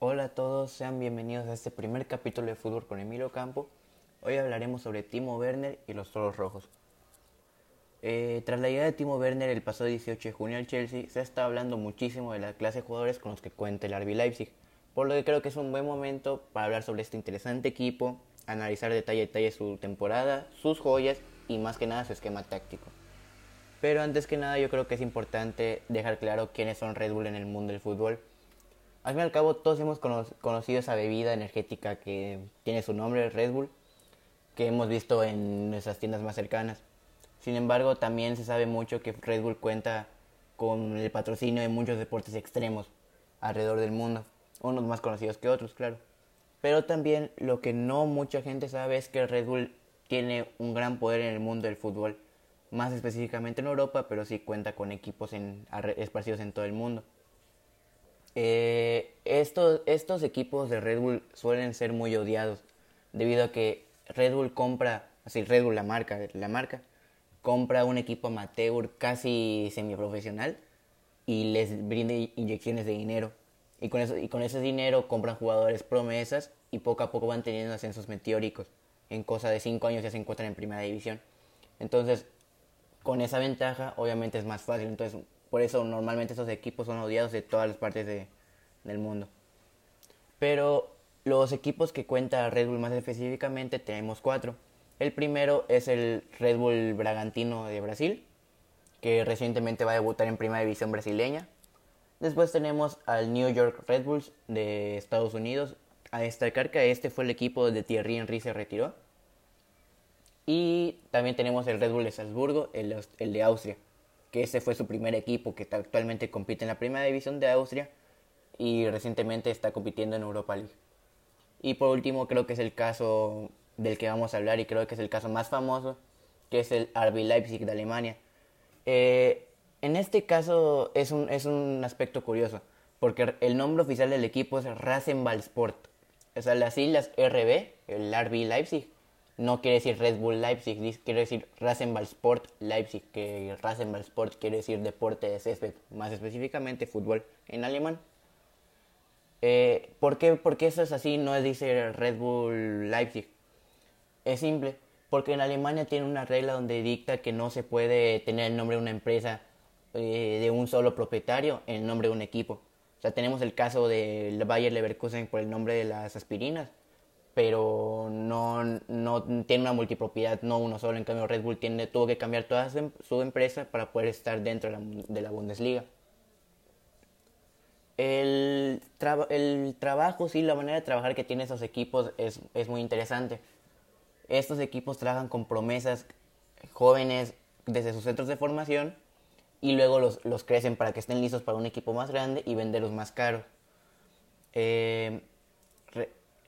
Hola a todos, sean bienvenidos a este primer capítulo de Fútbol con Emilio Campo. Hoy hablaremos sobre Timo Werner y los Toros Rojos. Eh, tras la llegada de Timo Werner el pasado 18 de junio al Chelsea, se está hablando muchísimo de la clase de jugadores con los que cuenta el RB Leipzig, por lo que creo que es un buen momento para hablar sobre este interesante equipo, analizar detalle a detalle su temporada, sus joyas y más que nada su esquema táctico. Pero antes que nada yo creo que es importante dejar claro quiénes son Red Bull en el mundo del fútbol al fin y al cabo todos hemos conocido esa bebida energética que tiene su nombre, Red Bull, que hemos visto en nuestras tiendas más cercanas. Sin embargo, también se sabe mucho que Red Bull cuenta con el patrocinio de muchos deportes extremos alrededor del mundo, unos más conocidos que otros, claro. Pero también lo que no mucha gente sabe es que Red Bull tiene un gran poder en el mundo del fútbol, más específicamente en Europa, pero sí cuenta con equipos esparcidos en todo el mundo. Eh, estos, equipos de Red Bull suelen ser muy odiados debido a que Red Bull compra, así Red Bull la marca, la marca, compra un equipo amateur casi semiprofesional y les brinda inyecciones de dinero. Y con, eso, y con ese dinero compran jugadores promesas y poco a poco van teniendo ascensos meteóricos. En cosa de 5 años ya se encuentran en primera división. Entonces, con esa ventaja, obviamente es más fácil. Entonces, por eso normalmente estos equipos son odiados de todas las partes del mundo. Pero los equipos que cuenta Red Bull más específicamente tenemos cuatro. El primero es el Red Bull Bragantino de Brasil, que recientemente va a debutar en Primera División brasileña. Después tenemos al New York Red Bulls de Estados Unidos. A destacar que este fue el equipo donde Thierry Henry se retiró. Y también tenemos el Red Bull de Salzburgo, el de Austria que ese fue su primer equipo que actualmente compite en la primera división de Austria y recientemente está compitiendo en Europa League. Y por último creo que es el caso del que vamos a hablar y creo que es el caso más famoso, que es el RB Leipzig de Alemania. Eh, en este caso es un, es un aspecto curioso, porque el nombre oficial del equipo es Rasenballsport. O sea, las islas RB, el RB Leipzig, no quiere decir Red Bull Leipzig, quiere decir Rasenball Sport Leipzig, que Rasenball Sport quiere decir deporte de césped, más específicamente fútbol en alemán. Eh, ¿por, qué, eso es así? No dice Red Bull Leipzig. Es simple, porque en Alemania tiene una regla donde dicta que no se puede tener el nombre de una empresa eh, de un solo propietario en el nombre de un equipo. O sea, tenemos el caso del Bayer Leverkusen por el nombre de las aspirinas pero no, no tiene una multipropiedad, no uno solo. En cambio, Red Bull tiene, tuvo que cambiar toda su, empresa para poder estar dentro de la, Bundesliga. El, el, trabajo, sí, la manera de trabajar que tienen esos equipos es, es muy interesante. Estos equipos trabajan con promesas jóvenes desde sus centros de formación y luego los, los crecen para que estén listos para un equipo más grande y venderlos más caros. Eh,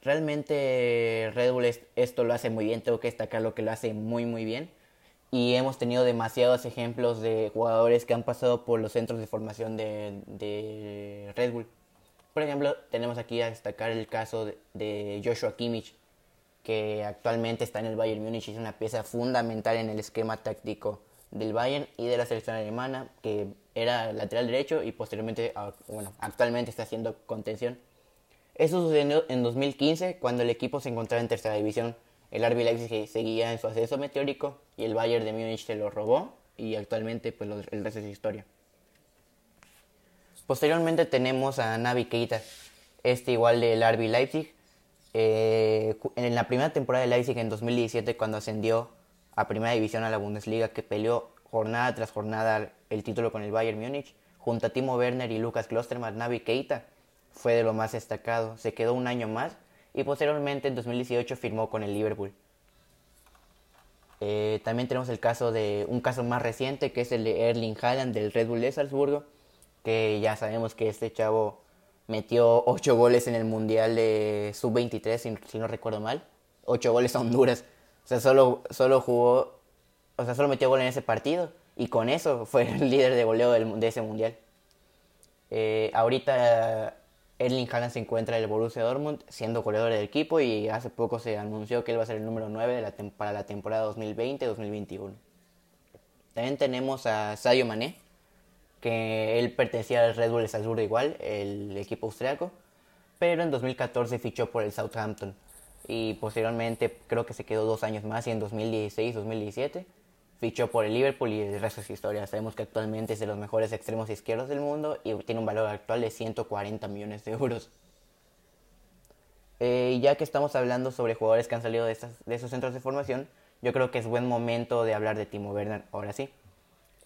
realmente Red Bull esto lo hace muy bien, tengo que destacar lo que lo hace muy muy bien. Y hemos tenido demasiados ejemplos de jugadores que han pasado por los centros de formación de, Red Bull. Por ejemplo, tenemos aquí a destacar el caso de, Joshua Kimmich, que actualmente está en el Bayern Múnich y es una pieza fundamental en el esquema táctico del Bayern y de la selección alemana, que era lateral derecho y posteriormente, ah, bueno, actualmente está haciendo contención. Eso sucedió en 2015 cuando el equipo se encontraba en tercera división. El RB Leipzig seguía en su ascenso meteórico y el Bayern de Múnich se lo robó y actualmente pues el resto es historia. Posteriormente tenemos a Navi Keita, este igual del RB Leipzig. Eh, en la primera temporada de Leipzig en 2017 cuando ascendió a primera división a la Bundesliga que peleó jornada tras jornada el título con el Bayern Múnich junto a Timo Werner y Lucas Klosterman, Navi Keita fue de lo más destacado. Se quedó un año más y posteriormente en 2018 firmó con el Liverpool. Eh, también tenemos el caso de un caso más reciente que es el de Erling Haaland del Red Bull de Salzburgo, que ya sabemos que este chavo metió 8 goles en el Mundial de Sub-23, si, no recuerdo mal. 8 goles a Honduras. O sea, solo, solo jugó, o sea, solo metió gol en ese partido y con eso fue el líder de goleo de ese Mundial. Eh, ahorita Erling Haaland se encuentra en el Borussia Dortmund siendo goleador del equipo y hace poco se anunció que él va a ser el número 9 para la temporada 2020-2021. También tenemos a Sadio Mané, que él pertenecía al Red Bull Salzburgo igual, el equipo austriaco, pero en 2014 fichó por el Southampton y posteriormente creo que se quedó dos años más y en 2016-2017 fichó por el Liverpool y el resto es historia. Sabemos que actualmente es de los mejores extremos izquierdos del mundo y tiene un valor actual de 140 millones de euros. Eh, ya que estamos hablando sobre jugadores que han salido de, de esos centros de formación, yo creo que es buen momento de hablar de Timo Werner ahora sí.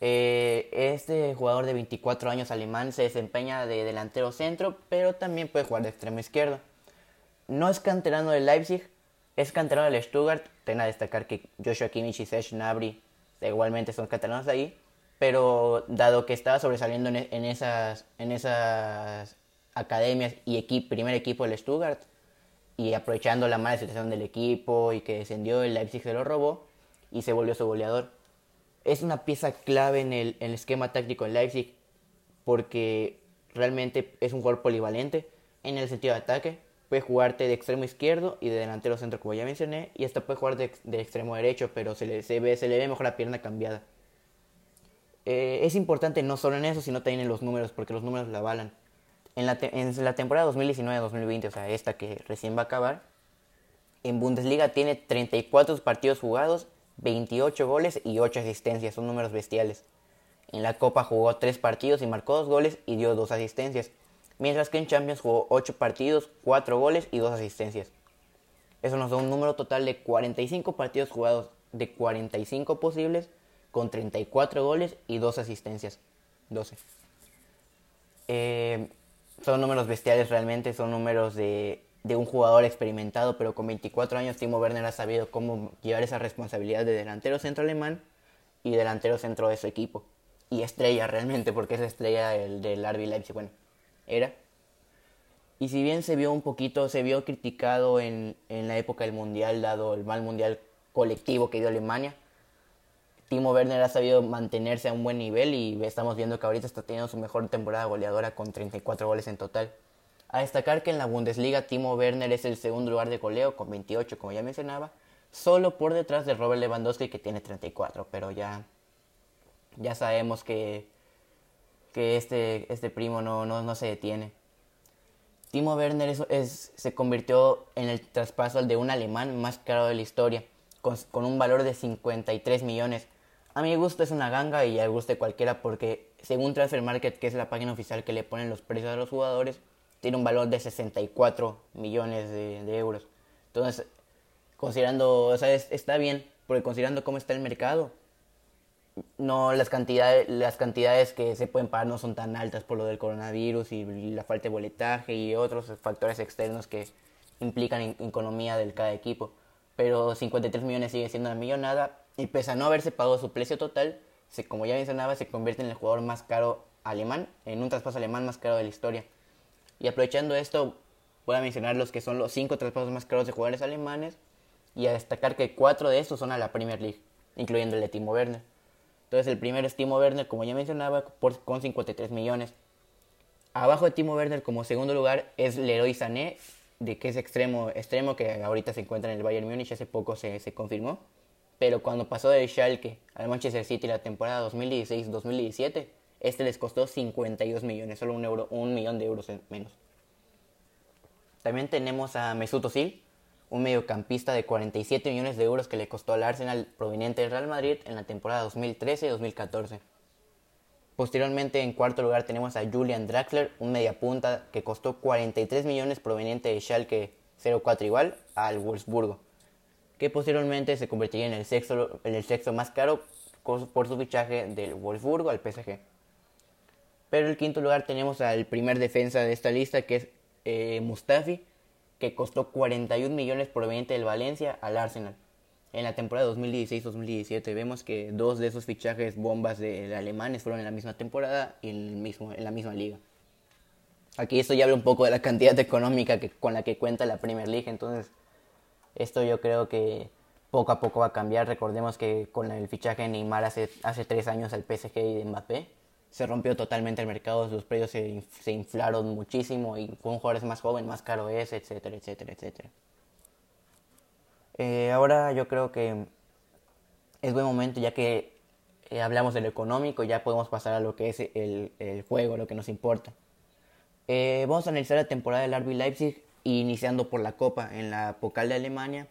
Eh, este jugador de 24 años alemán se desempeña de delantero centro, pero también puede jugar de extremo izquierdo. No es canterano del Leipzig, es canterano del Stuttgart. Tengo a destacar que Joshua Kimmich y Serge Gnabry igualmente son canteranos ahí, pero dado que estaba sobresaliendo en, esas, en esas academias y primer equipo del Stuttgart, y aprovechando la mala situación del equipo y que descendió, el Leipzig se lo robó y se volvió su goleador es una pieza clave en el, esquema táctico en Leipzig porque realmente es un jugador polivalente en el sentido de ataque. Puede jugarte de extremo izquierdo y de delantero centro, como ya mencioné, y hasta puede jugar de, extremo derecho, pero se le, se, ve, se le ve mejor la pierna cambiada. Eh, es importante no solo en eso, sino también en los números, porque los números la avalan. En la, en la temporada 2019-2020, o sea, esta que recién va a acabar, en Bundesliga tiene 34 partidos jugados 28 goles y 8 asistencias, son números bestiales. En la Copa jugó 3 partidos y marcó 2 goles y dio 2 asistencias, mientras que en Champions jugó 8 partidos, 4 goles y 2 asistencias. Eso nos da un número total de 45 partidos jugados de 45 posibles, con 34 goles y 2 asistencias. 12. Eh, son números bestiales realmente, son números de de un jugador experimentado, pero con 24 años Timo Werner ha sabido cómo llevar esa responsabilidad de delantero centro alemán y delantero centro de su equipo. Y estrella realmente, porque es estrella el del RB Leipzig, bueno, era. Y si bien se vio un poquito, se vio criticado en, en la época del Mundial, dado el mal Mundial colectivo que dio Alemania, Timo Werner ha sabido mantenerse a un buen nivel y estamos viendo que ahorita está teniendo su mejor temporada goleadora con 34 goles en total. A destacar que en la Bundesliga Timo Werner es el segundo lugar de goleo con 28, como ya mencionaba, solo por detrás de Robert Lewandowski que tiene 34, pero ya, ya sabemos que, que este, este primo no, no, no se detiene. Timo Werner es, se convirtió en el traspaso de un alemán más caro de la historia, con, con, un valor de 53 millones. A mi gusto es una ganga y al gusto de cualquiera porque según Transfer Market, que es la página oficial que le ponen los precios a los jugadores, tiene un valor de 64 millones de, euros. Entonces, considerando, o sea, está bien, porque considerando cómo está el mercado, no las cantidades, las cantidades que se pueden pagar no son tan altas por lo del coronavirus y la falta de boletaje y otros factores externos que implican en economía del cada equipo. Pero 53 millones sigue siendo una millonada y pese a no haberse pagado su precio total, se, como ya mencionaba, se convierte en el jugador más caro alemán, en un traspaso alemán más caro de la historia. Y aprovechando esto, voy a mencionar los que son los cinco traspasos más caros de jugadores alemanes y a destacar que cuatro de estos son a la Premier League, incluyendo el de Timo Werner. Entonces el primero es Timo Werner, como ya mencionaba, por, con 53 millones. Abajo de Timo Werner como segundo lugar es Leroy Sané, de que es extremo, extremo que ahorita se encuentra en el Bayern Múnich, hace poco se, se confirmó. Pero cuando pasó del Schalke al Manchester City la temporada 2016-2017, este les costó 52 millones, solo un, euro, un millón de euros menos. También tenemos a Mesut Özil, un mediocampista de 47 millones de euros que le costó al Arsenal proveniente del Real Madrid en la temporada 2013-2014. Posteriormente, en cuarto lugar, tenemos a Julian Draxler, un mediapunta que costó 43 millones proveniente de Schalke 04 igual al Wolfsburgo, que posteriormente se convertiría en el sexto, en el sexto más caro por su fichaje del Wolfsburgo al PSG. Pero en el quinto lugar tenemos al primer defensa de esta lista, que es eh, Mustafi, que costó 41 millones proveniente del Valencia al Arsenal. En la temporada 2016-2017 vemos que dos de esos fichajes bombas de alemanes fueron en la misma temporada y en, el mismo, en la misma liga. Aquí esto ya habla un poco de la cantidad económica que, con la que cuenta la Premier League, entonces esto yo creo que poco a poco va a cambiar. Recordemos que con el fichaje de Neymar hace, hace tres años al PSG y de Mbappé, se rompió totalmente el mercado, los precios se, inflaron muchísimo y con jugadores más jóvenes más caro es, etcétera, etcétera, etcétera. Eh, ahora yo creo que es buen momento ya que eh, hablamos de lo económico, ya podemos pasar a lo que es el, el juego, lo que nos importa. Eh, vamos a analizar la temporada del RB Leipzig iniciando por la Copa en la Pokal de Alemania.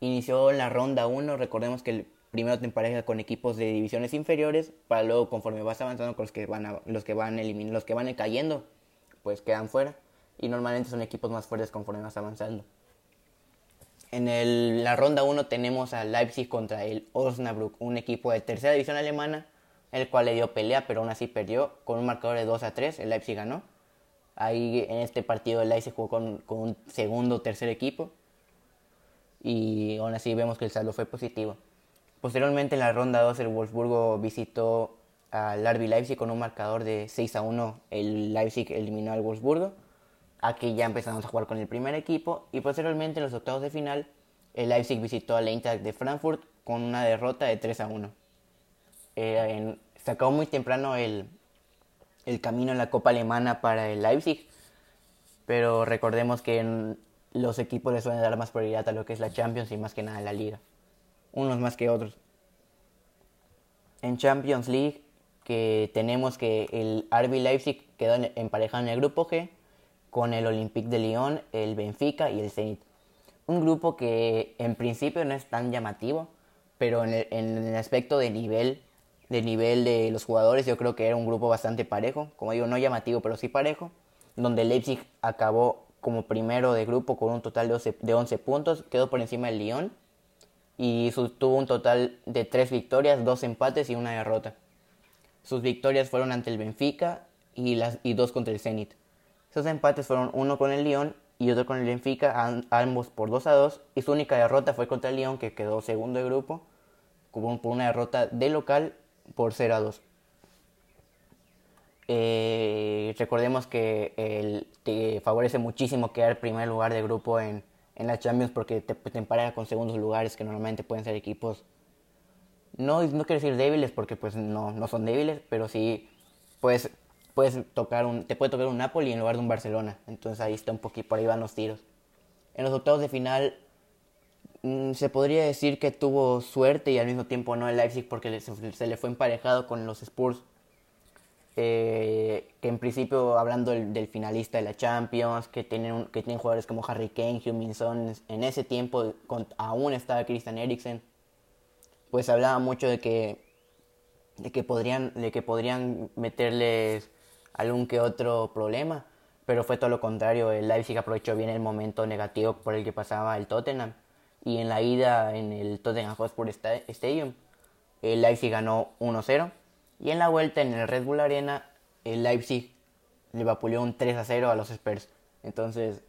Inició la ronda 1, recordemos que el primero te empareja con equipos de divisiones inferiores, para luego conforme vas avanzando con los que van los que van eliminando, cayendo, pues quedan fuera y normalmente son equipos más fuertes conforme vas avanzando. En la ronda 1 tenemos a Leipzig contra el Osnabrück, un equipo de tercera división alemana, el cual le dio pelea, pero aún así perdió con un marcador de 2 a 3, el Leipzig ganó. Ahí en este partido el Leipzig jugó con, un segundo o tercer equipo y aún así vemos que el saldo fue positivo. Posteriormente en la ronda 2 el Wolfsburgo visitó al RB Leipzig con un marcador de 6 a 1. El Leipzig eliminó al Wolfsburgo. Aquí ya empezamos a jugar con el primer equipo y posteriormente en los octavos de final el Leipzig visitó al Eintracht de Frankfurt con una derrota de 3 a 1. Eh, se acabó muy temprano el, el camino en la Copa Alemana para el Leipzig, pero recordemos que los equipos les suelen dar más prioridad a lo que es la Champions y más que nada la Liga, unos más que otros. En Champions League que tenemos que el RB Leipzig quedó emparejado en el grupo G con el Olympique de Lyon, el Benfica y el Zenit. Un grupo que en principio no es tan llamativo, pero en el, aspecto de nivel, de nivel de los jugadores, yo creo que era un grupo bastante parejo, como digo, no llamativo, pero sí parejo, donde Leipzig acabó como primero de grupo con un total de 11, puntos, quedó por encima del Lyon y tuvo un total de 3 victorias, 2 empates y una derrota. Sus victorias fueron ante el Benfica y, las, y dos contra el Zenit. Esos empates fueron uno con el Lyon y otro con el Benfica, ambos por 2 a 2. Y su única derrota fue contra el Lyon, que quedó segundo de grupo, por una derrota de local por 0 a 2. Eh, recordemos que el, te favorece muchísimo quedar primer lugar de grupo en, en la Champions porque te, te empareja con segundos lugares que normalmente pueden ser equipos no, no quiero decir débiles porque pues no, no son débiles, pero sí puedes puedes tocar un, te puede tocar un Napoli en lugar de un Barcelona. Entonces ahí está un poquito, por ahí van los tiros. En los octavos de final mm, se podría decir que tuvo suerte y al mismo tiempo no el Leipzig porque se, le fue emparejado con los Spurs. Eh, que en principio hablando del, finalista de la Champions, que tienen, que tienen jugadores como Harry Kane, Hugh Son, en ese tiempo aún estaba Christian Eriksen, pues hablaba mucho de que, de que, podrían, de que podrían meterles algún que otro problema, pero fue todo lo contrario. El Leipzig aprovechó bien el momento negativo por el que pasaba el Tottenham. Y en la ida en el Tottenham Hotspur Stadium, el Leipzig ganó 1-0. Y en la vuelta en el Red Bull Arena, el Leipzig le vapuleó un 3-0 a los Spurs. Entonces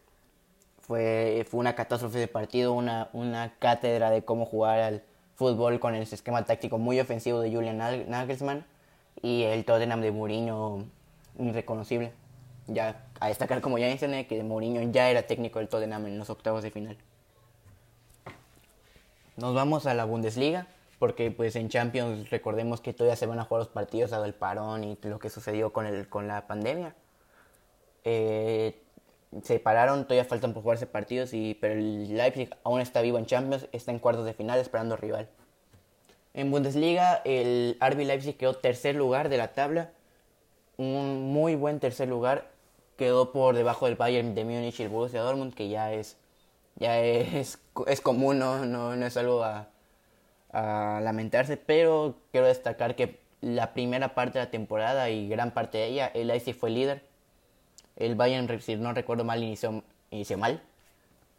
fue, fue una catástrofe de partido, una, una cátedra de cómo jugar al fútbol con el esquema táctico muy ofensivo de Julian Nagelsmann y el Tottenham de Mourinho irreconocible. Ya a destacar, como ya mencioné, que Mourinho ya era técnico del Tottenham en los octavos de final. Nos vamos a la Bundesliga, porque pues en Champions recordemos que todavía se van a jugar los partidos dado el parón y lo que sucedió con, el, con la pandemia. Eh, se pararon, todavía faltan por jugarse partidos, y, pero el Leipzig aún está vivo en Champions, está en cuartos de final esperando rival. En Bundesliga, el RB Leipzig quedó tercer lugar de la tabla un muy buen tercer lugar. Quedó por debajo del Bayern de Múnich y el Borussia Dortmund, que ya es, ya es, es común, ¿no? No, es algo a, lamentarse, pero quiero destacar que la primera parte de la temporada y gran parte de ella, el Leipzig fue líder. El Bayern, si no recuerdo mal, inició, inició mal.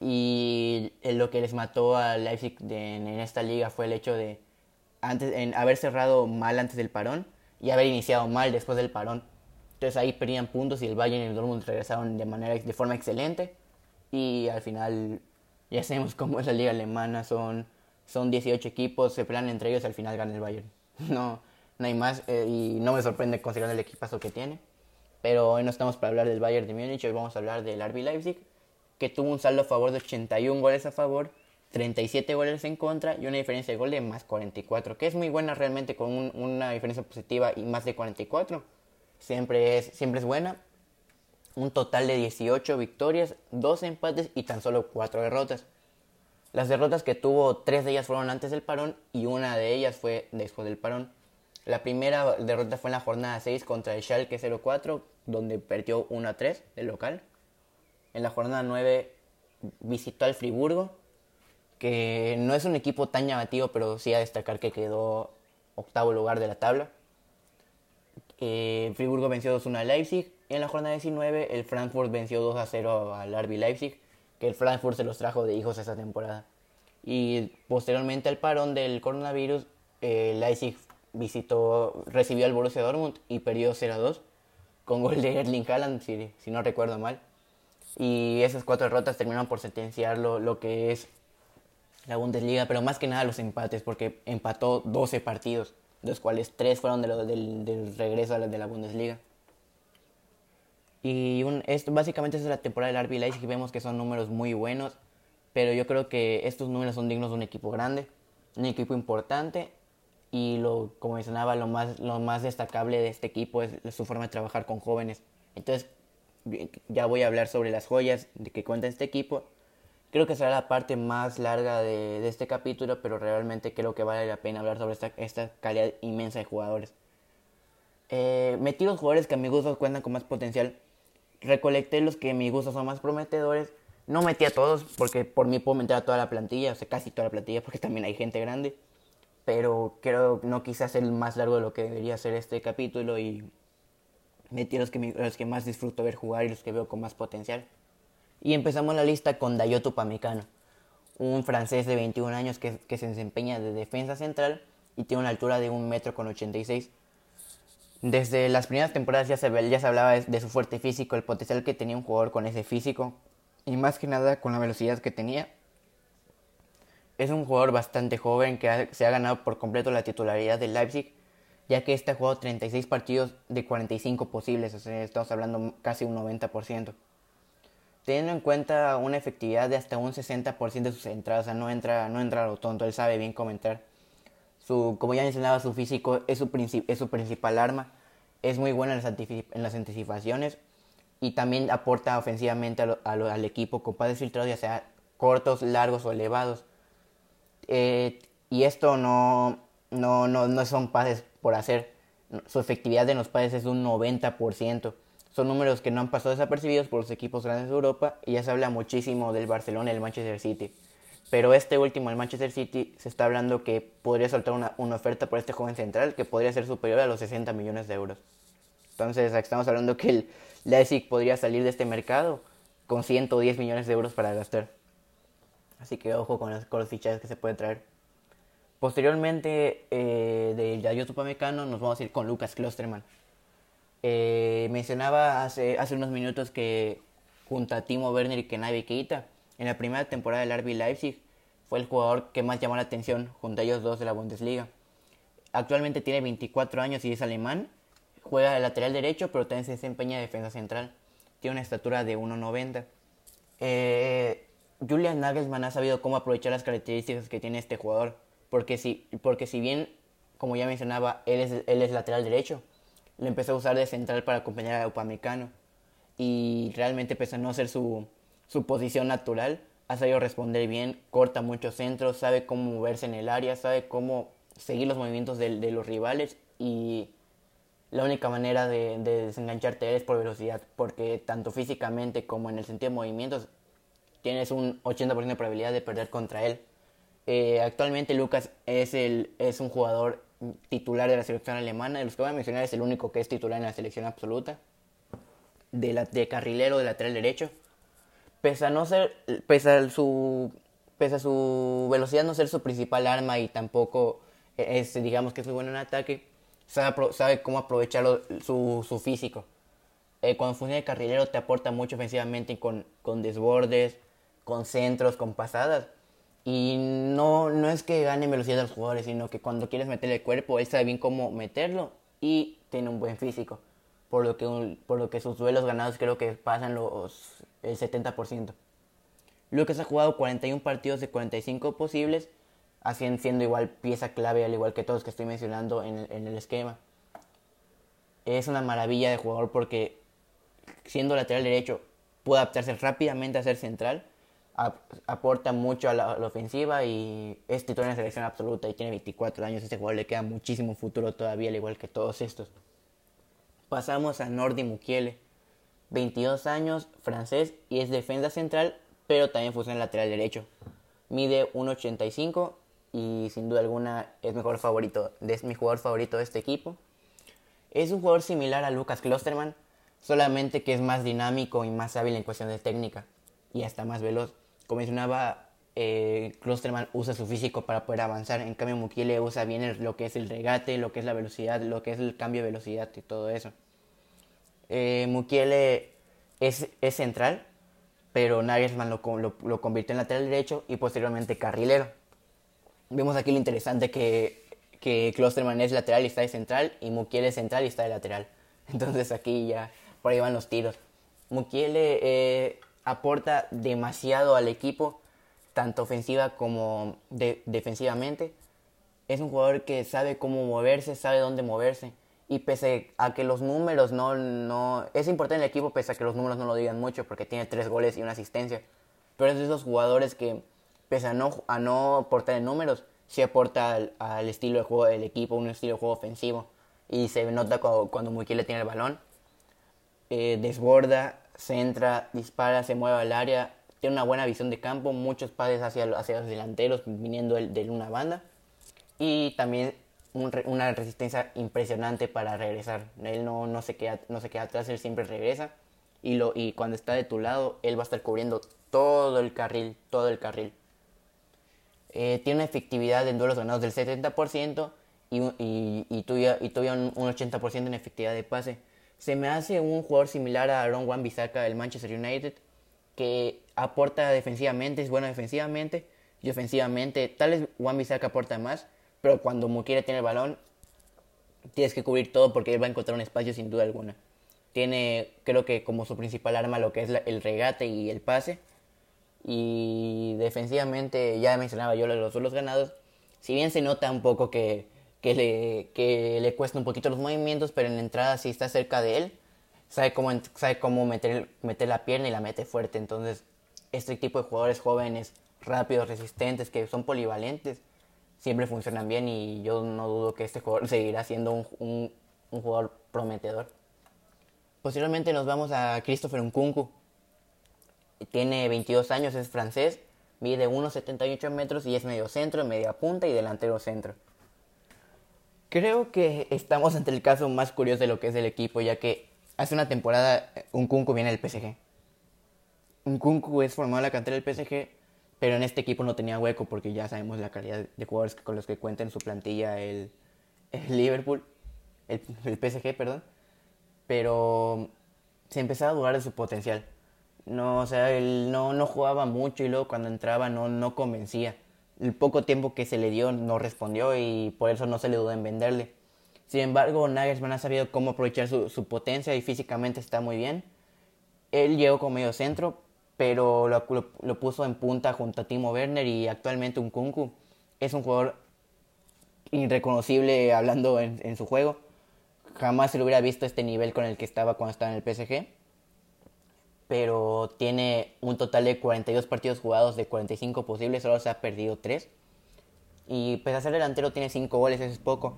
Y lo que les mató al Leipzig en esta liga fue el hecho de antes, en haber cerrado mal antes del parón y haber iniciado mal después del parón. Entonces ahí perdían puntos y el Bayern y el Dortmund regresaron de manera de forma excelente y al final ya sabemos cómo es la liga alemana, son son 18 equipos, se pelean entre ellos y al final gana el Bayern. No no hay más eh, y no me sorprende considerando el equipazo que tiene. Pero hoy no estamos para hablar del Bayern de Múnich, hoy vamos a hablar del RB Leipzig, que tuvo un saldo a favor de 81 goles a favor 37 goles en contra y una diferencia de gol de más 44, que es muy buena realmente con una diferencia positiva y más de 44. Siempre es, siempre es buena. Un total de 18 victorias, 2 empates y tan solo 4 derrotas. Las derrotas que tuvo, 3 de ellas fueron antes del parón y una de ellas fue después del parón. La primera derrota fue en la jornada 6 contra el Schalke 04, donde perdió 1 a 3 del local. En la jornada 9 visitó al Friburgo, que no es un equipo tan llamativo, pero sí a destacar que quedó octavo lugar de la tabla. Eh, Friburgo venció 2-1 al Leipzig. En la jornada 19, el Frankfurt venció 2 0 al RB Leipzig, que el Frankfurt se los trajo de hijos esa temporada. Y posteriormente al parón del coronavirus, eh, Leipzig visitó, recibió al Borussia Dortmund y perdió 0-2 con gol de Erling Haaland, si, si, no recuerdo mal. Y esas cuatro derrotas terminaron por sentenciar lo, lo, que es la Bundesliga, pero más que nada los empates, porque empató 12 partidos, de los cuales 3 fueron de lo, del, del, regreso de la Bundesliga. Y un, esto, básicamente es la temporada del RB Leipzig vemos que son números muy buenos, pero yo creo que estos números son dignos de un equipo grande, un equipo importante y lo, como mencionaba, lo más, lo más destacable de este equipo es su forma de trabajar con jóvenes. Entonces, ya voy a hablar sobre las joyas de que cuenta este equipo. Creo que será la parte más larga de, de este capítulo, pero realmente creo que vale la pena hablar sobre esta, esta calidad inmensa de jugadores. Eh, metí los jugadores que a mi gusto cuentan con más potencial. Recolecté los que a mi gusto son más prometedores. No metí a todos porque por mí puedo meter a toda la plantilla, o sea, casi toda la plantilla, porque también hay gente grande pero creo no quise hacer más largo de lo que debería ser este capítulo y metí los que, los que más disfruto ver jugar y los que veo con más potencial. Y empezamos la lista con Dayoto Pamecano, un francés de 21 años que, que, se desempeña de defensa central y tiene una altura de 1 metro con 86. Desde las primeras temporadas ya se, ya se hablaba de su fuerte físico, el potencial que tenía un jugador con ese físico y más que nada con la velocidad que tenía es un jugador bastante joven que se ha ganado por completo la titularidad del Leipzig, ya que este ha jugado 36 partidos de 45 posibles, o sea, estamos hablando casi un 90%. Teniendo en cuenta una efectividad de hasta un 60% de sus entradas, no entra, no entra a lo tonto, él sabe bien comentar. Su, como ya mencionaba, su físico es su, es su principal arma, es muy bueno en las, en las anticipaciones y también aporta ofensivamente al equipo con pases filtrados, ya sea cortos, largos o elevados. Eh, y esto no, no, no, no son pases por hacer. Su efectividad en los pases es un 90%. Son números que no han pasado desapercibidos por los equipos grandes de Europa y ya se habla muchísimo del Barcelona y el Manchester City. Pero este último, el Manchester City, se está hablando que podría soltar una, una oferta por este joven central que podría ser superior a los 60 millones de euros. Entonces estamos hablando que el Leipzig podría salir de este mercado con 110 millones de euros para gastar. Así que ojo con los, con fichajes que se puede traer. Posteriormente eh, de Yayo Tupamecano nos vamos a ir con Lucas Klosterman. Eh, mencionaba hace, hace unos minutos que junto a Timo Werner y Kenai Keita, en la primera temporada del RB Leipzig, fue el jugador que más llamó la atención junto a ellos dos de la Bundesliga. Actualmente tiene 24 años y es alemán. Juega de lateral derecho, pero también se desempeña de defensa central. Tiene una estatura de 1,90. Eh, Julian Nagelsmann ha sabido cómo aprovechar las características que tiene este jugador. Porque si, porque si bien, como ya mencionaba, él es, él es lateral derecho, le empezó a usar de central para acompañar a Upamecano. Y realmente, pese a no ser su, su posición natural, ha sabido responder bien, corta muchos centros, sabe cómo moverse en el área, sabe cómo seguir los movimientos de, los rivales y la única manera de, de desengancharte es por velocidad, porque tanto físicamente como en el sentido de movimientos tienes un 80% de probabilidad de perder contra él. Eh, actualmente Lucas es, el, es un jugador titular de la selección alemana. De los que voy a mencionar es el único que es titular en la selección absoluta. De, la, de carrilero, de lateral derecho. Pese a, no ser, pese a, su, pese a su velocidad no ser su principal arma y tampoco es, digamos que es muy bueno en ataque, sabe, sabe cómo aprovechar su, su físico. Eh, cuando funciona de carrilero te aporta mucho ofensivamente con, con desbordes, con centros, con pasadas. Y no, no es que gane velocidad a los jugadores, sino que cuando quieres meterle el cuerpo, él sabe bien cómo meterlo y tiene un buen físico. Por lo que, por lo que sus duelos ganados creo que pasan los, el 70%. Lucas ha jugado 41 partidos de 45 posibles, haciendo siendo igual pieza clave, al igual que todos que estoy mencionando en, el esquema. Es una maravilla de jugador porque siendo lateral derecho puede adaptarse rápidamente a ser central aporta mucho a la, ofensiva y es titular en la selección absoluta y tiene 24 años. Este jugador le queda muchísimo futuro todavía, al igual que todos estos. pasamos a Nordi Mukiele. 22 años, francés y es defensa central, pero también funciona lateral derecho. Mide 1.85 y sin duda alguna es, mejor favorito, es mi jugador favorito de este equipo. Es un jugador similar a Lucas Klosterman, solamente que es más dinámico y más hábil en cuestión de técnica y hasta más veloz. Como mencionaba, eh, Klosterman usa su físico para poder avanzar, en cambio Mukiele usa bien lo que es el regate, lo que es la velocidad, lo que es el cambio de velocidad y todo eso. Eh, Mukiele es, es, central, pero Nagelsmann lo, lo, convirtió en lateral derecho y posteriormente carrilero. Vemos aquí lo interesante que, que Klosterman es lateral y está de central y Mukiele es central y está de lateral. Entonces aquí ya por ahí van los tiros. Mukiele eh, aporta demasiado al equipo, tanto ofensiva como defensivamente. Es un jugador que sabe cómo moverse, sabe dónde moverse y pese a que los números no, no... Es importante el equipo pese a que los números no lo digan mucho porque tiene tres goles y una asistencia. Pero es de esos jugadores que pese a no, a no aportar en números, sí aporta al, estilo de juego del equipo, un estilo de juego ofensivo. Y se nota cuando, cuando Mukiele tiene el balón. Eh, desborda, centra, dispara, se mueve al área. Tiene una buena visión de campo, muchos pases hacia, hacia los delanteros viniendo de, de una banda. Y también una resistencia impresionante para regresar. Él no, no, se queda, no se queda atrás, él siempre regresa. Y, lo, y cuando está de tu lado, él va a estar cubriendo todo el carril, todo el carril. Eh, tiene una efectividad en duelos ganados del 70% y, y, y, y un, 80% en efectividad de pase. Se me hace un jugador similar a Aaron Wan Bissaka del Manchester United, que aporta defensivamente, es bueno defensivamente y ofensivamente. Tal vez Wan Bissaka aporta más, pero cuando Mukiele tiene el balón, tienes que cubrir todo porque él va a encontrar un espacio sin duda alguna. Tiene, creo que como su principal arma, lo que es el regate y el pase. Y defensivamente, ya mencionaba yo los suelos ganados. Si bien se nota un poco que, que, le, que le cuesta un poquito los movimientos, pero en la entrada sí está cerca de él. Sabe cómo, sabe cómo meter, meter la pierna y la mete fuerte. Entonces, este tipo de jugadores jóvenes, rápidos, resistentes, que son polivalentes, siempre funcionan bien y yo no dudo que este jugador seguirá siendo un, un, jugador prometedor. Posteriormente nos vamos a Christopher Nkunku. Tiene 22 años, es francés, mide 1,78 metros y es medio centro, media punta y delantero centro. Creo que estamos ante el caso más curioso de lo que es el equipo, ya que hace una temporada Nkunku viene del PSG. Nkunku es formado en la cantera del PSG pero en este equipo no tenía hueco porque ya sabemos la calidad de jugadores con los que cuenta en su plantilla el, Liverpool, el, PSG, perdón. Pero se empezaba a dudar de su potencial. No, o sea, él no, no jugaba mucho y luego cuando entraba no, no convencía. El poco tiempo que se le dio no respondió y por eso no se le dudó en venderle. Sin embargo, Nagelsmann ha sabido cómo aprovechar su, su potencia y físicamente está muy bien. Él llegó como medio centro, pero lo, puso en punta junto a Timo Werner y actualmente un Kunku es un jugador irreconocible hablando en, su juego. Jamás se lo hubiera visto este nivel con el que estaba cuando estaba en el PSG. Pero tiene un total de 42 partidos jugados de 45 posibles, solo se ha perdido 3. Y pese a ser delantero tiene 5 goles, eso es poco.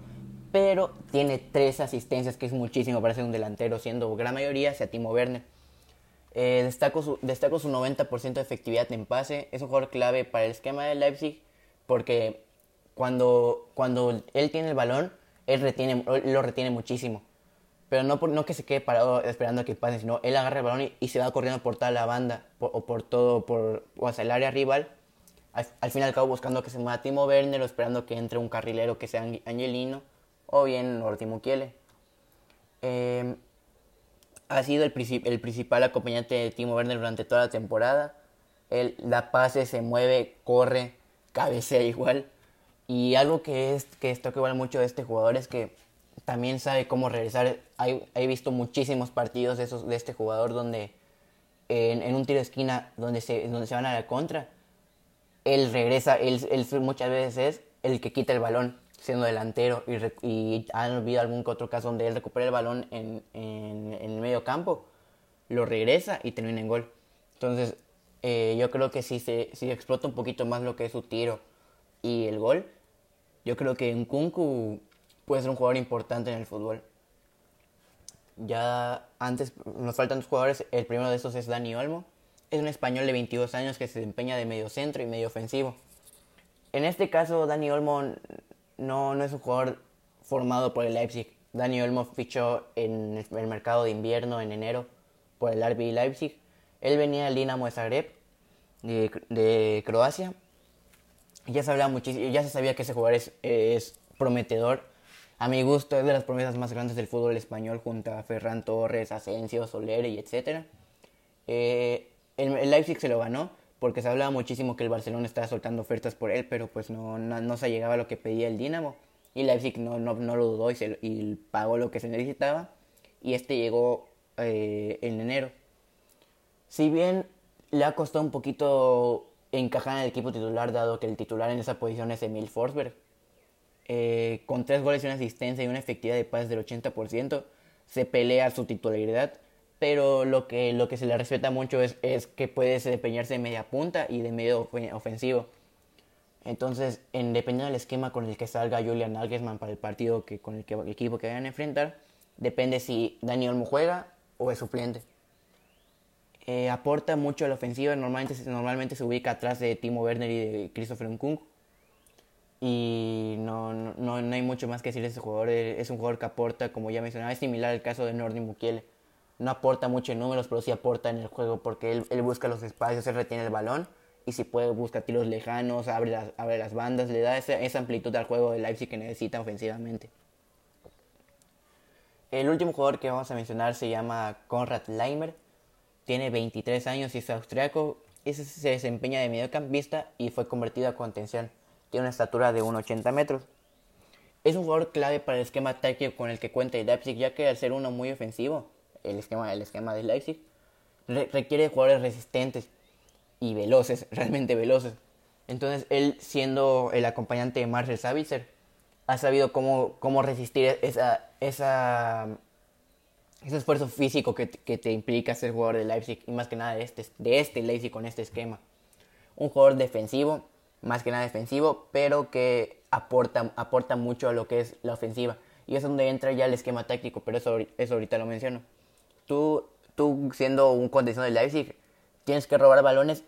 Pero tiene 3 asistencias, que es muchísimo para ser un delantero, siendo gran mayoría hacia Timo Werner. Eh, destaco, su, destaco su 90% de efectividad en pase. Es un jugador clave para el esquema de Leipzig porque cuando, cuando él tiene el balón, él, retiene, lo retiene muchísimo. Pero no, por, no que se quede parado esperando a que pase, sino él agarra el balón y, se va corriendo por toda la banda o por todo, por, o hacia el área rival. Al, al fin y al cabo buscando que se mueva Timo Werner o esperando que entre un carrilero que sea Angelino o bien Ortimo Kiele. Eh, ha sido el, el principal acompañante de Timo Werner durante toda la temporada. Él da pase, se mueve, corre, cabecea igual. Y algo que, es, que que igual mucho de este jugador es que también sabe cómo regresar. he visto muchísimos partidos de, esos, de este jugador donde en, un tiro de esquina donde se, donde se van a la contra, él regresa, él, él muchas veces es el que quita el balón siendo delantero y, y han habido algún otro caso donde él recupera el balón en, en, el medio campo, lo regresa y termina en gol. Entonces, eh, yo creo que si se, si explota un poquito más lo que es su tiro y el gol, yo creo que Nkunku puede ser un jugador importante en el fútbol. ya antes nos faltan dos jugadores. El primero de estos es Dani Olmo. Es un español de 22 años que se desempeña de medio centro y medio ofensivo. En este caso, Dani Olmo no, no es un jugador formado por el Leipzig. Dani Olmo fichó en el mercado de invierno en enero por el RB Leipzig. Él venía del Dinamo de Zagreb, de, Croacia. Ya se, muchísimo, ya se sabía que ese jugador es, es prometedor a mi gusto es de las promesas más grandes del fútbol español junto a Ferran Torres, Asensio, Soler y etc. Eh, el, Leipzig se lo ganó porque se hablaba muchísimo que el Barcelona estaba soltando ofertas por él, pero pues no, no, se llegaba a lo que pedía el Dinamo. Y Leipzig no, no, no lo dudó y, se, y, pagó lo que se necesitaba. Y este llegó eh, en enero. Si bien le ha costado un poquito encajar en el equipo titular, dado que el titular en esa posición es Emil Forsberg, eh, con tres goles y una asistencia y una efectividad de pases del 80%, se pelea su titularidad, pero lo que, lo que se le respeta mucho es, es que puede desempeñarse de media punta y de medio ofensivo. Entonces, en, dependiendo del esquema con el que salga Julian Nagelsmann para el partido que, con el, que, el equipo que vayan a enfrentar, depende si Daniel Olmo juega o es suplente. Eh, aporta mucho a la ofensiva, normalmente, normalmente se ubica atrás de Timo Werner y de Christopher Nkunku y no, no, no, hay mucho más que decir de ese jugador. Es un jugador que aporta, como ya mencionaba, es similar al caso de Nordi Mukiele. No aporta mucho en números, pero sí aporta en el juego porque él, busca los espacios, él retiene el balón y si puede busca tiros lejanos, abre las, abre las bandas, le da esa, esa amplitud al juego de Leipzig que necesita ofensivamente. El último jugador que vamos a mencionar se llama Konrad Leimer. Tiene 23 años y es austriaco. Ese se desempeña de mediocampista y fue convertido a contención tiene una estatura de 1,80 metros. Es un jugador clave para el esquema táctico con el que cuenta el Leipzig, ya que al ser uno muy ofensivo, el esquema, el esquema de Leipzig, requiere jugadores resistentes y veloces, realmente veloces. Entonces él, siendo el acompañante de Marcel Savitzer, ha sabido cómo, cómo resistir esa, esa, ese esfuerzo físico que, que, te implica ser jugador de Leipzig, y más que nada de este, de este Leipzig con este esquema. Un jugador defensivo, más que nada defensivo, pero que aporta, aporta mucho a lo que es la ofensiva. Y es donde entra ya el esquema táctico, pero eso, eso ahorita lo menciono. Tú, tú siendo un contención de Leipzig, tienes que robar balones,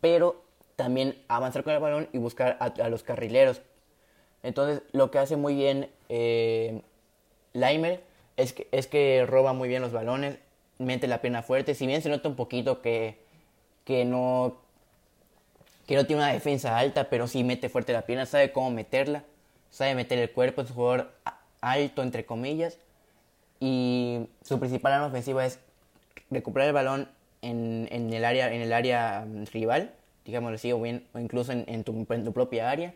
pero también avanzar con el balón y buscar a, los carrileros. Entonces, lo que hace muy bien eh, Leimer es que, es que roba muy bien los balones, mete la pierna fuerte. Si bien se nota un poquito que, que no que no tiene una defensa alta, pero sí mete fuerte la pierna, sabe cómo meterla, sabe meter el cuerpo, es un jugador alto, entre comillas, y su principal arma ofensiva es recuperar el balón en, en el, área, en el área mm, rival, digámoslo así, o, bien, o incluso en, tu, tu, propia área,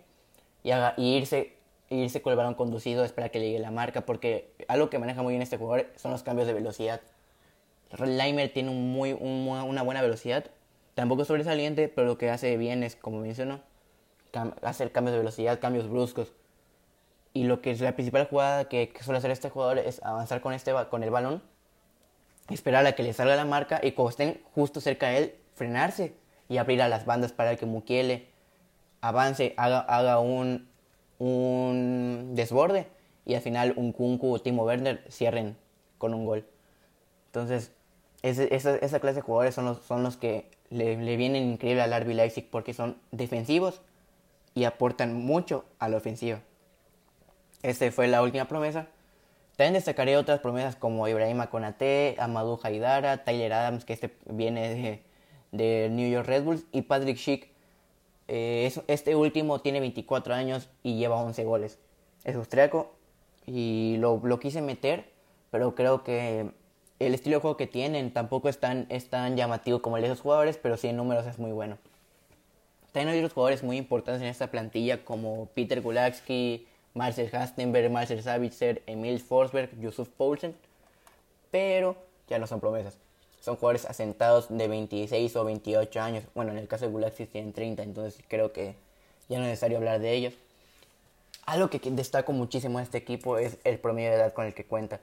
y, haga, y irse, irse con el balón conducido, esperar que llegue la marca, porque algo que maneja muy bien este jugador son los cambios de velocidad. Leimer tiene un muy, una buena velocidad, Tampoco es sobresaliente, pero lo que hace bien es, como mencionó, hacer cambios de velocidad, cambios bruscos. Y lo que es la principal jugada que, suele hacer este jugador es avanzar con, este, con el balón, esperar a que le salga la marca y cuando estén justo cerca de él, frenarse y abrir a las bandas para que Mukiele avance, haga, haga un, un desborde y al final un Kunku o Timo Werner cierren con un gol. Entonces, esa, esa clase de jugadores son los, son los que le, le vienen increíble al RB Leipzig porque son defensivos y aportan mucho a la ofensiva. Esta fue la última promesa. También destacaré otras promesas como Ibrahima Konate, Amadou Haidara, Tyler Adams, que este viene de, de New York Red Bulls, y Patrick Schick. Eh, este último tiene 24 años y lleva 11 goles. Es austriaco y lo, lo quise meter, pero creo que el estilo de juego que tienen tampoco es tan, llamativo como el de esos jugadores, pero sí en números es muy bueno. También hay otros jugadores muy importantes en esta plantilla como Peter Gulakski, Marcel Hastenberg, Marcel Savitzer, Emil Forsberg, Yusuf Poulsen, pero ya no son promesas. Son jugadores asentados de 26 o 28 años. Bueno, en el caso de Gulakski tienen 30, entonces creo que ya no es necesario hablar de ellos. Algo que destaco muchísimo en este equipo es el promedio de edad con el que cuenta.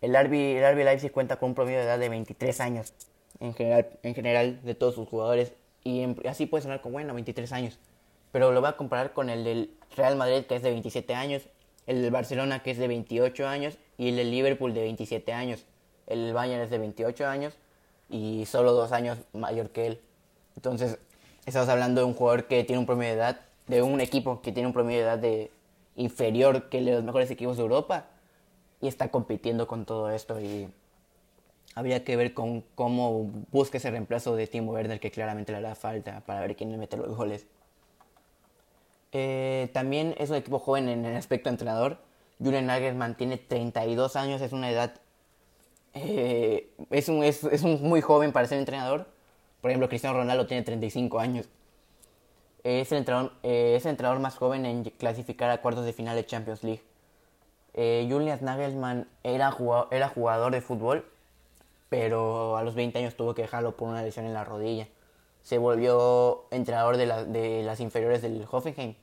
El RB, el Leipzig cuenta con un promedio de edad de 23 años en general, en general de todos sus jugadores. Y así puede sonar como, bueno, 23 años. Pero lo voy a comparar con el del Real Madrid, que es de 27 años, el del Barcelona, que es de 28 años, y el de Liverpool de 27 años. El Bayern es de 28 años y solo dos años mayor que él. Entonces, estamos hablando de un jugador que tiene un promedio de edad, de un equipo que tiene un promedio de edad de inferior que los mejores equipos de Europa y está compitiendo con todo esto y habría que ver con cómo busca ese reemplazo de Timo Werner que claramente le hará falta para ver quién le mete los goles. Eh, también es un equipo joven en el aspecto entrenador. Julian Nagelsmann tiene 32 años, es una edad... Eh, es, un, es, es, un muy joven para ser entrenador. Por ejemplo, Cristiano Ronaldo tiene 35 años. Es el entrenador, eh, es entrenador más joven en clasificar a cuartos de final de Champions League. Julian Nagelsmann era jugador, era jugador de fútbol, pero a los 20 años tuvo que dejarlo por una lesión en la rodilla. Se volvió entrenador de, de las inferiores del Hoffenheim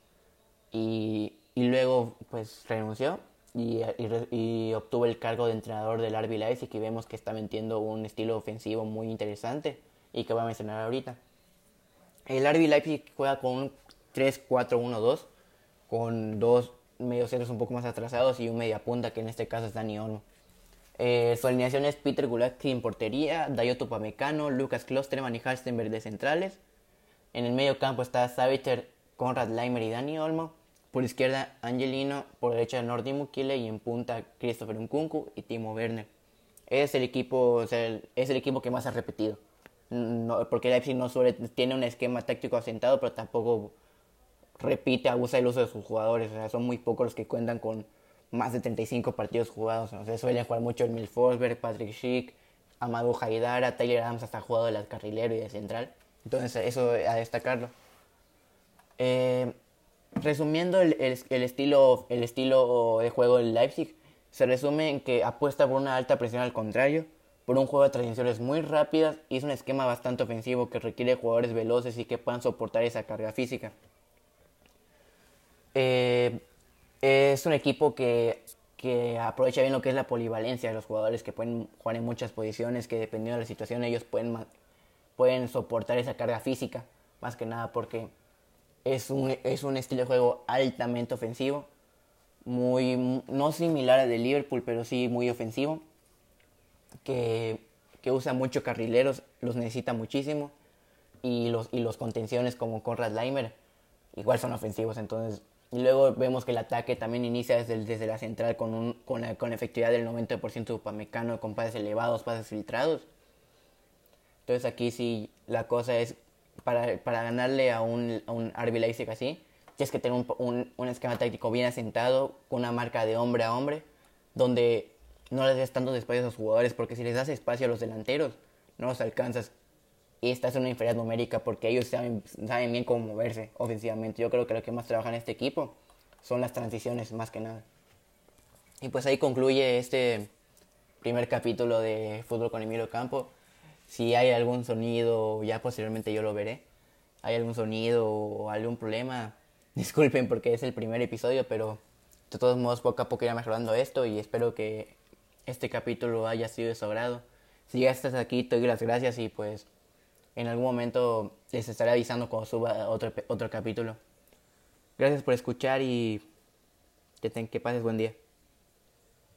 y, luego pues renunció y, obtuvo el cargo de entrenador del RB Leipzig y vemos que está metiendo un estilo ofensivo muy interesante y que voy a mencionar ahorita. El RB Leipzig juega con un 3-4-1-2 con dos mediocentros un poco más atrasados y un media punta que en este caso es Dani Olmo. Eh, su alineación es Peter Gulacki en portería, Dayoto Pamecano, Lucas Klosterman y Halstenberg de centrales. En el medio campo está Saviter, Conrad Leimer y Dani Olmo. Por izquierda, Angelino. Por derecha, Nordi Mukile. Y en punta, Christopher Nkunku y Timo Werner. Es el equipo, es el equipo que más ha repetido. No, porque Leipzig no suele, tiene un esquema táctico asentado, pero tampoco repite, abusa el uso de sus jugadores. O sea, son muy pocos los que cuentan con más de 35 partidos jugados. O sea, suelen jugar mucho el Forsberg, Patrick Schick, Amadou Haidara, Tyler Adams hasta jugado de carrilero y de central. Entonces, eso a destacarlo. Eh, resumiendo el, el, estilo, el estilo de juego del Leipzig, se resume en que apuesta por una alta presión al contrario, por un juego de transiciones muy rápidas y es un esquema bastante ofensivo que requiere jugadores veloces y que puedan soportar esa carga física. Eh, es un equipo que, que, aprovecha bien lo que es la polivalencia de los jugadores que pueden jugar en muchas posiciones, que dependiendo de la situación ellos pueden, pueden soportar esa carga física, más que nada porque es un, es un estilo de juego altamente ofensivo, muy, no similar al de Liverpool, pero sí muy ofensivo, que, que usa mucho carrileros, los necesita muchísimo, y los, y los contenciones como Conrad Leimer igual son ofensivos, entonces y luego vemos que el ataque también inicia desde, desde la central con, un, con, la, con efectividad del 90% de Upamecano, con pases elevados, pases filtrados. Entonces aquí sí la cosa es para, para ganarle a un, a un RB Leipzig así, tienes que tener un, un, esquema táctico bien asentado, con una marca de hombre a hombre, donde no les des tantos espacios a los jugadores, porque si les das espacio a los delanteros, no los alcanzas. Y esta es una inferioridad numérica porque ellos saben, saben bien cómo moverse ofensivamente. Yo creo que lo que más trabaja en este equipo son las transiciones, más que nada. Y pues ahí concluye este primer capítulo de Fútbol con Emilio Campo si hay algún sonido, ya posteriormente yo lo veré, hay algún sonido o algún problema, disculpen porque es el primer episodio, pero de todos modos poco a poco irá mejorando esto y espero que este capítulo haya sido de. Si ya estás aquí, te doy las gracias y pues en algún momento les estaré avisando cuando suba otro, otro capítulo. Gracias por escuchar y que, te, que pases buen día.